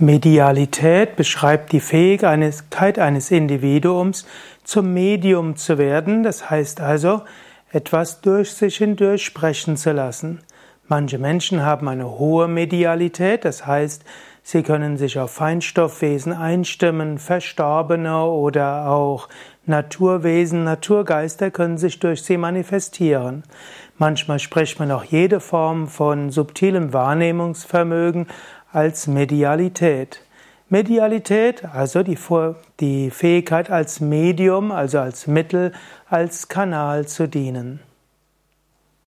Medialität beschreibt die Fähigkeit eines Individuums, zum Medium zu werden, das heißt also, etwas durch sich hindurch sprechen zu lassen. Manche Menschen haben eine hohe Medialität, das heißt, sie können sich auf Feinstoffwesen einstimmen, Verstorbene oder auch Naturwesen, Naturgeister können sich durch sie manifestieren. Manchmal spricht man auch jede Form von subtilem Wahrnehmungsvermögen als Medialität. Medialität, also die, die Fähigkeit als Medium, also als Mittel, als Kanal zu dienen.